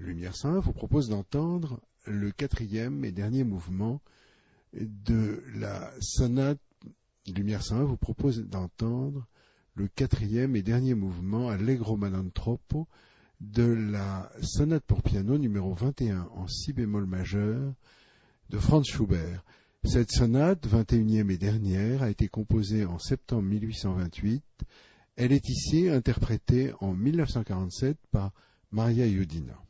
Lumière 101 vous propose d'entendre le quatrième et dernier mouvement de la sonate. Lumière 101 vous propose d'entendre le quatrième et dernier mouvement Allegro Manantropo de la sonate pour piano numéro 21 en si bémol majeur de Franz Schubert. Cette sonate, 21e et dernière, a été composée en septembre 1828. Elle est ici interprétée en 1947 par Maria Yudina.